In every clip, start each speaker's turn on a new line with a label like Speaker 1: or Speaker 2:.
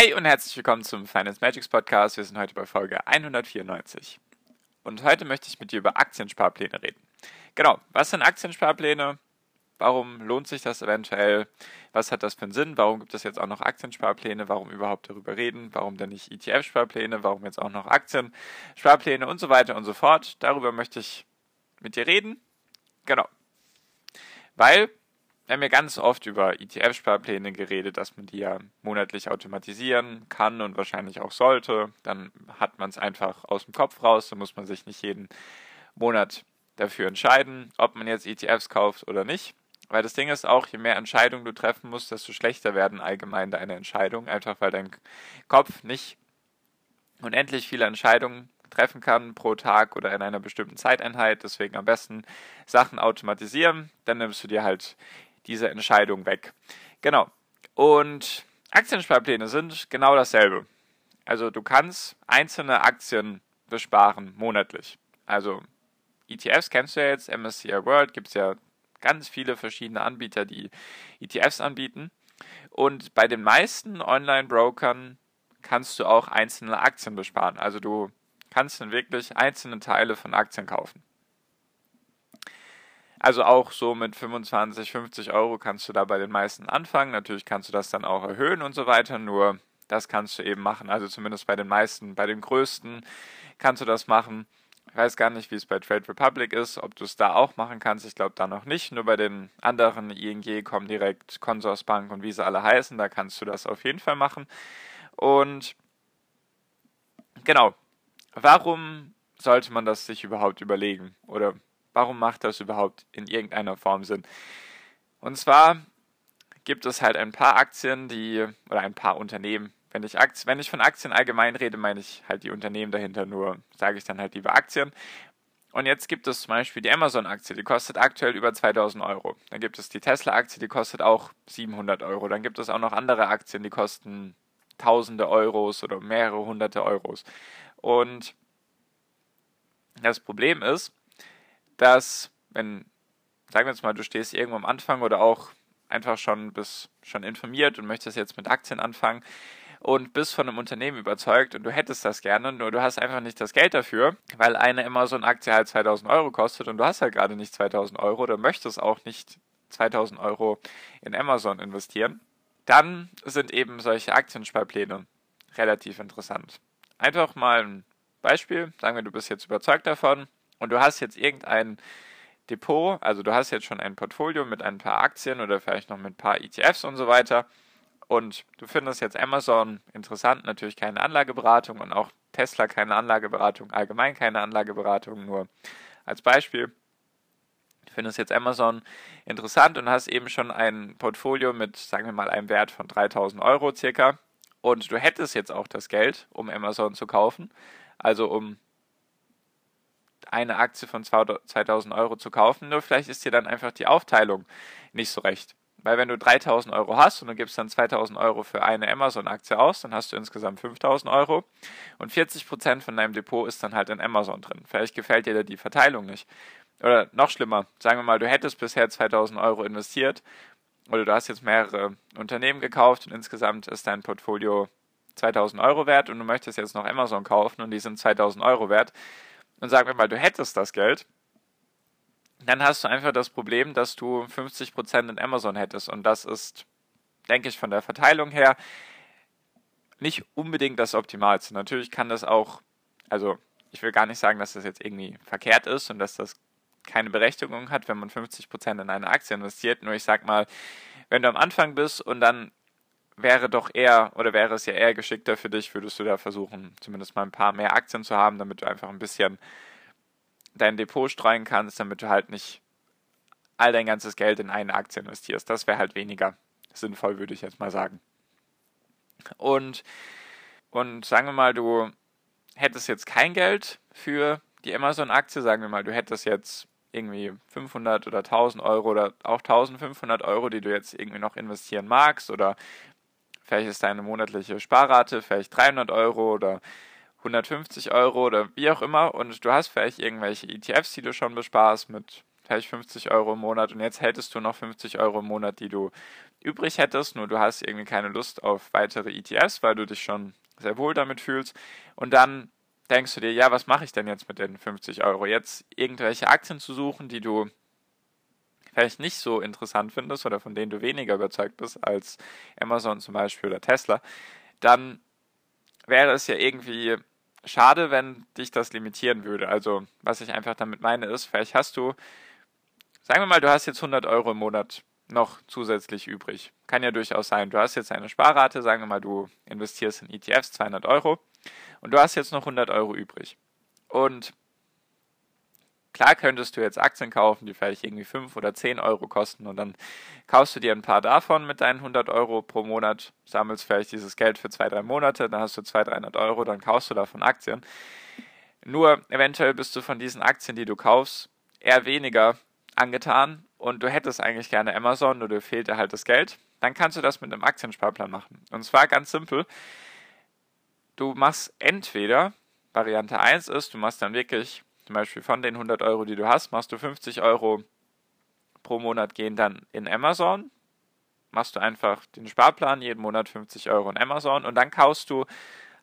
Speaker 1: Hi und herzlich willkommen zum Finance Magics Podcast. Wir sind heute bei Folge 194. Und heute möchte ich mit dir über Aktiensparpläne reden. Genau, was sind Aktiensparpläne? Warum lohnt sich das eventuell? Was hat das für einen Sinn? Warum gibt es jetzt auch noch Aktiensparpläne? Warum überhaupt darüber reden? Warum denn nicht ETF-Sparpläne? Warum jetzt auch noch Aktiensparpläne und so weiter und so fort? Darüber möchte ich mit dir reden. Genau. Weil wir haben ja ganz oft über ETF-Sparpläne geredet, dass man die ja monatlich automatisieren kann und wahrscheinlich auch sollte. Dann hat man es einfach aus dem Kopf raus, dann muss man sich nicht jeden Monat dafür entscheiden, ob man jetzt ETFs kauft oder nicht. Weil das Ding ist auch, je mehr Entscheidungen du treffen musst, desto schlechter werden allgemein deine Entscheidungen, einfach weil dein Kopf nicht unendlich viele Entscheidungen treffen kann pro Tag oder in einer bestimmten Zeiteinheit. Deswegen am besten Sachen automatisieren. Dann nimmst du dir halt diese Entscheidung weg. Genau. Und Aktiensparpläne sind genau dasselbe. Also du kannst einzelne Aktien besparen monatlich. Also ETFs kennst du ja jetzt, MSCI World gibt es ja ganz viele verschiedene Anbieter, die ETFs anbieten. Und bei den meisten Online-Brokern kannst du auch einzelne Aktien besparen. Also du kannst dann wirklich einzelne Teile von Aktien kaufen. Also auch so mit 25, 50 Euro kannst du da bei den meisten anfangen. Natürlich kannst du das dann auch erhöhen und so weiter, nur das kannst du eben machen. Also zumindest bei den meisten, bei den größten kannst du das machen. Ich weiß gar nicht, wie es bei Trade Republic ist, ob du es da auch machen kannst. Ich glaube da noch nicht. Nur bei den anderen ING, Comdirect, Consorsbank und wie sie alle heißen, da kannst du das auf jeden Fall machen. Und genau, warum sollte man das sich überhaupt überlegen? Oder Warum macht das überhaupt in irgendeiner Form Sinn? Und zwar gibt es halt ein paar Aktien, die, oder ein paar Unternehmen. Wenn ich, Aktien, wenn ich von Aktien allgemein rede, meine ich halt die Unternehmen dahinter, nur sage ich dann halt lieber Aktien. Und jetzt gibt es zum Beispiel die Amazon-Aktie, die kostet aktuell über 2000 Euro. Dann gibt es die Tesla-Aktie, die kostet auch 700 Euro. Dann gibt es auch noch andere Aktien, die kosten Tausende Euros oder mehrere hunderte Euros. Und das Problem ist, dass, wenn, sagen wir jetzt mal, du stehst irgendwo am Anfang oder auch einfach schon bist schon informiert und möchtest jetzt mit Aktien anfangen und bist von einem Unternehmen überzeugt und du hättest das gerne, nur du hast einfach nicht das Geld dafür, weil eine Amazon-Aktie halt 2000 Euro kostet und du hast halt gerade nicht 2000 Euro oder möchtest auch nicht 2000 Euro in Amazon investieren, dann sind eben solche Aktiensparpläne relativ interessant. Einfach mal ein Beispiel, sagen wir, du bist jetzt überzeugt davon, und du hast jetzt irgendein Depot, also du hast jetzt schon ein Portfolio mit ein paar Aktien oder vielleicht noch mit ein paar ETFs und so weiter. Und du findest jetzt Amazon interessant, natürlich keine Anlageberatung und auch Tesla keine Anlageberatung, allgemein keine Anlageberatung, nur als Beispiel. Du findest jetzt Amazon interessant und hast eben schon ein Portfolio mit, sagen wir mal, einem Wert von 3000 Euro circa. Und du hättest jetzt auch das Geld, um Amazon zu kaufen, also um eine Aktie von 2000 Euro zu kaufen, nur vielleicht ist dir dann einfach die Aufteilung nicht so recht. Weil wenn du 3000 Euro hast und du gibst dann 2000 Euro für eine Amazon-Aktie aus, dann hast du insgesamt 5000 Euro und 40% von deinem Depot ist dann halt in Amazon drin. Vielleicht gefällt dir da die Verteilung nicht. Oder noch schlimmer, sagen wir mal, du hättest bisher 2000 Euro investiert oder du hast jetzt mehrere Unternehmen gekauft und insgesamt ist dein Portfolio 2000 Euro wert und du möchtest jetzt noch Amazon kaufen und die sind 2000 Euro wert und sagen wir mal, du hättest das Geld, dann hast du einfach das Problem, dass du 50% in Amazon hättest. Und das ist, denke ich, von der Verteilung her nicht unbedingt das Optimalste. Natürlich kann das auch, also ich will gar nicht sagen, dass das jetzt irgendwie verkehrt ist und dass das keine Berechtigung hat, wenn man 50% in eine Aktie investiert. Nur ich sag mal, wenn du am Anfang bist und dann wäre doch eher, oder wäre es ja eher geschickter für dich, würdest du da versuchen, zumindest mal ein paar mehr Aktien zu haben, damit du einfach ein bisschen dein Depot streuen kannst, damit du halt nicht all dein ganzes Geld in eine Aktie investierst. Das wäre halt weniger sinnvoll, würde ich jetzt mal sagen. Und, und sagen wir mal, du hättest jetzt kein Geld für die Amazon-Aktie, sagen wir mal, du hättest jetzt irgendwie 500 oder 1000 Euro oder auch 1500 Euro, die du jetzt irgendwie noch investieren magst oder vielleicht ist deine monatliche Sparrate vielleicht 300 Euro oder 150 Euro oder wie auch immer. Und du hast vielleicht irgendwelche ETFs, die du schon besparst mit vielleicht 50 Euro im Monat. Und jetzt hättest du noch 50 Euro im Monat, die du übrig hättest, nur du hast irgendwie keine Lust auf weitere ETFs, weil du dich schon sehr wohl damit fühlst. Und dann denkst du dir, ja, was mache ich denn jetzt mit den 50 Euro? Jetzt irgendwelche Aktien zu suchen, die du vielleicht nicht so interessant findest oder von denen du weniger überzeugt bist als Amazon zum Beispiel oder Tesla, dann wäre es ja irgendwie schade, wenn dich das limitieren würde. Also, was ich einfach damit meine, ist, vielleicht hast du, sagen wir mal, du hast jetzt 100 Euro im Monat noch zusätzlich übrig. Kann ja durchaus sein. Du hast jetzt eine Sparrate, sagen wir mal, du investierst in ETFs 200 Euro und du hast jetzt noch 100 Euro übrig. Und Klar könntest du jetzt Aktien kaufen, die vielleicht irgendwie 5 oder 10 Euro kosten und dann kaufst du dir ein paar davon mit deinen 100 Euro pro Monat, sammelst vielleicht dieses Geld für zwei, drei Monate, dann hast du 200, 300 Euro, dann kaufst du davon Aktien. Nur eventuell bist du von diesen Aktien, die du kaufst, eher weniger angetan und du hättest eigentlich gerne Amazon, nur dir fehlt dir halt das Geld. Dann kannst du das mit einem Aktiensparplan machen. Und zwar ganz simpel. Du machst entweder, Variante 1 ist, du machst dann wirklich zum Beispiel von den 100 Euro, die du hast, machst du 50 Euro pro Monat gehen dann in Amazon. Machst du einfach den Sparplan, jeden Monat 50 Euro in Amazon und dann kaufst du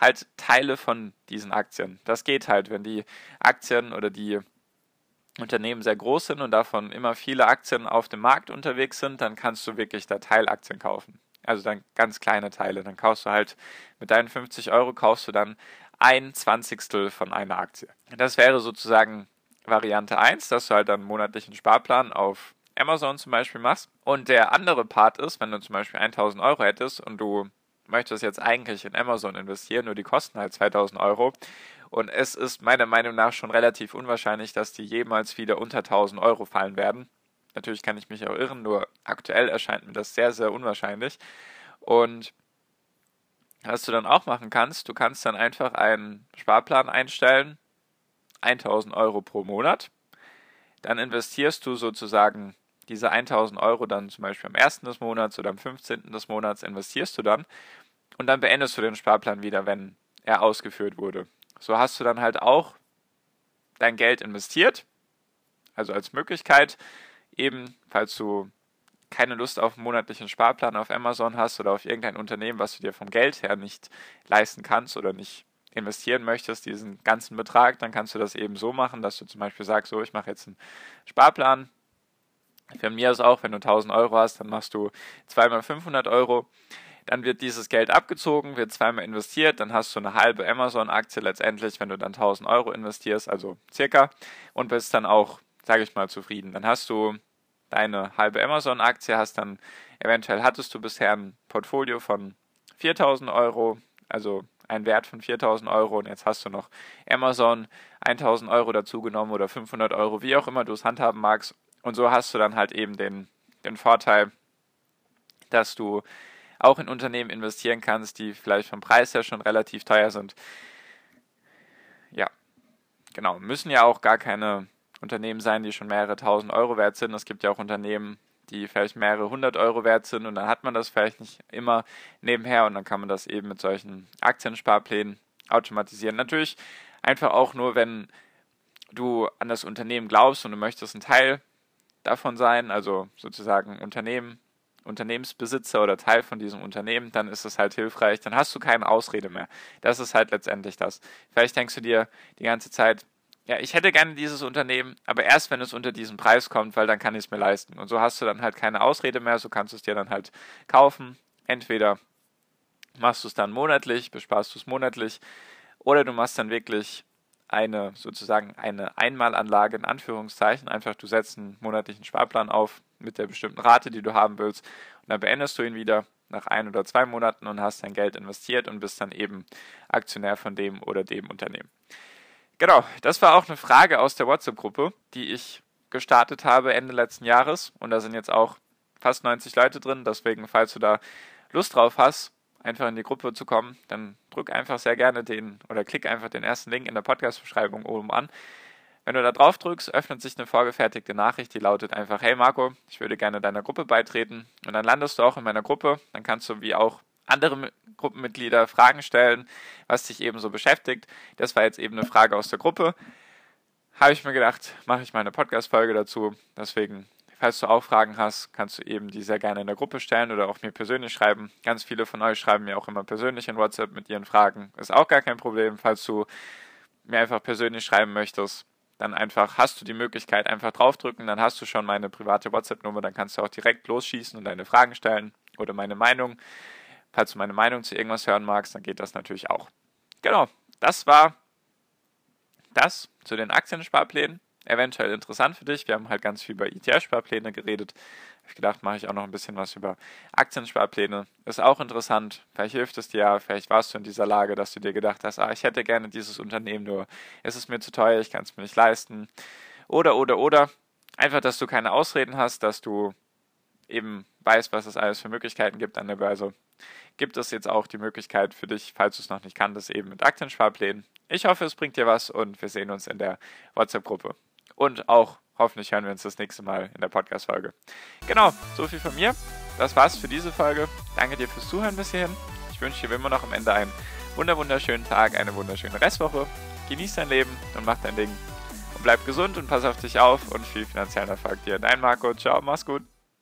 Speaker 1: halt Teile von diesen Aktien. Das geht halt, wenn die Aktien oder die Unternehmen sehr groß sind und davon immer viele Aktien auf dem Markt unterwegs sind, dann kannst du wirklich da Teilaktien kaufen. Also dann ganz kleine Teile. Dann kaufst du halt mit deinen 50 Euro kaufst du dann ein Zwanzigstel von einer Aktie. Das wäre sozusagen Variante 1, dass du halt einen monatlichen Sparplan auf Amazon zum Beispiel machst. Und der andere Part ist, wenn du zum Beispiel 1000 Euro hättest und du möchtest jetzt eigentlich in Amazon investieren, nur die kosten halt 2000 Euro. Und es ist meiner Meinung nach schon relativ unwahrscheinlich, dass die jemals wieder unter 1000 Euro fallen werden. Natürlich kann ich mich auch irren, nur aktuell erscheint mir das sehr, sehr unwahrscheinlich. Und was du dann auch machen kannst, du kannst dann einfach einen Sparplan einstellen, 1000 Euro pro Monat. Dann investierst du sozusagen diese 1000 Euro dann zum Beispiel am 1. des Monats oder am 15. des Monats investierst du dann und dann beendest du den Sparplan wieder, wenn er ausgeführt wurde. So hast du dann halt auch dein Geld investiert, also als Möglichkeit, eben falls du keine Lust auf einen monatlichen Sparplan auf Amazon hast oder auf irgendein Unternehmen, was du dir vom Geld her nicht leisten kannst oder nicht investieren möchtest, diesen ganzen Betrag, dann kannst du das eben so machen, dass du zum Beispiel sagst, so, ich mache jetzt einen Sparplan. Für mir ist auch, wenn du 1000 Euro hast, dann machst du zweimal 500 Euro. Dann wird dieses Geld abgezogen, wird zweimal investiert, dann hast du eine halbe Amazon-Aktie letztendlich, wenn du dann 1000 Euro investierst, also circa, und bist dann auch, sage ich mal, zufrieden. Dann hast du deine halbe Amazon-Aktie, hast dann eventuell hattest du bisher ein Portfolio von 4000 Euro, also ein Wert von 4000 Euro und jetzt hast du noch Amazon 1000 Euro dazugenommen oder 500 Euro, wie auch immer du es handhaben magst. Und so hast du dann halt eben den, den Vorteil, dass du auch in Unternehmen investieren kannst, die vielleicht vom Preis her schon relativ teuer sind. Ja, genau. Müssen ja auch gar keine Unternehmen sein, die schon mehrere tausend Euro wert sind. Es gibt ja auch Unternehmen, die vielleicht mehrere hundert Euro wert sind und dann hat man das vielleicht nicht immer nebenher und dann kann man das eben mit solchen Aktiensparplänen automatisieren. Natürlich einfach auch nur, wenn du an das Unternehmen glaubst und du möchtest ein Teil davon sein, also sozusagen Unternehmen, Unternehmensbesitzer oder Teil von diesem Unternehmen, dann ist es halt hilfreich, dann hast du keine Ausrede mehr. Das ist halt letztendlich das. Vielleicht denkst du dir die ganze Zeit, ja, ich hätte gerne dieses Unternehmen, aber erst wenn es unter diesen Preis kommt, weil dann kann ich es mir leisten. Und so hast du dann halt keine Ausrede mehr, so kannst du es dir dann halt kaufen. Entweder machst du es dann monatlich, besparst du es monatlich, oder du machst dann wirklich eine sozusagen eine Einmalanlage in Anführungszeichen. Einfach du setzt einen monatlichen Sparplan auf mit der bestimmten Rate, die du haben willst, und dann beendest du ihn wieder nach ein oder zwei Monaten und hast dein Geld investiert und bist dann eben Aktionär von dem oder dem Unternehmen. Genau, das war auch eine Frage aus der WhatsApp-Gruppe, die ich gestartet habe Ende letzten Jahres. Und da sind jetzt auch fast 90 Leute drin. Deswegen, falls du da Lust drauf hast, einfach in die Gruppe zu kommen, dann drück einfach sehr gerne den oder klick einfach den ersten Link in der Podcast-Beschreibung oben an. Wenn du da drauf drückst, öffnet sich eine vorgefertigte Nachricht, die lautet einfach, hey Marco, ich würde gerne deiner Gruppe beitreten. Und dann landest du auch in meiner Gruppe. Dann kannst du wie auch andere Gruppenmitglieder Fragen stellen, was dich eben so beschäftigt. Das war jetzt eben eine Frage aus der Gruppe. Habe ich mir gedacht, mache ich mal eine Podcast-Folge dazu. Deswegen, falls du auch Fragen hast, kannst du eben die sehr gerne in der Gruppe stellen oder auch mir persönlich schreiben. Ganz viele von euch schreiben mir auch immer persönlich in WhatsApp mit ihren Fragen. Ist auch gar kein Problem, falls du mir einfach persönlich schreiben möchtest dann einfach hast du die Möglichkeit, einfach draufdrücken, dann hast du schon meine private WhatsApp-Nummer, dann kannst du auch direkt losschießen und deine Fragen stellen oder meine Meinung. Falls du meine Meinung zu irgendwas hören magst, dann geht das natürlich auch. Genau, das war das zu den Aktiensparplänen. Eventuell interessant für dich. Wir haben halt ganz viel über ETF-Sparpläne geredet habe ich gedacht, mache ich auch noch ein bisschen was über Aktiensparpläne. Ist auch interessant. Vielleicht hilft es dir ja, vielleicht warst du in dieser Lage, dass du dir gedacht hast, ah, ich hätte gerne dieses Unternehmen, nur ist es mir zu teuer, ich kann es mir nicht leisten. Oder, oder, oder. Einfach, dass du keine Ausreden hast, dass du eben weißt, was es alles für Möglichkeiten gibt an der Börse. Gibt es jetzt auch die Möglichkeit für dich, falls du es noch nicht kanntest, eben mit Aktiensparplänen. Ich hoffe, es bringt dir was und wir sehen uns in der WhatsApp-Gruppe. Und auch Hoffentlich hören wir uns das nächste Mal in der Podcast-Folge. Genau, so viel von mir. Das war's für diese Folge. Danke dir fürs Zuhören bis hierhin. Ich wünsche dir wie immer noch am Ende einen wunderschönen Tag, eine wunderschöne Restwoche. Genieß dein Leben und mach dein Ding. Und bleib gesund und pass auf dich auf und viel finanziellen Erfolg dir. Dein Marco. Ciao, mach's gut.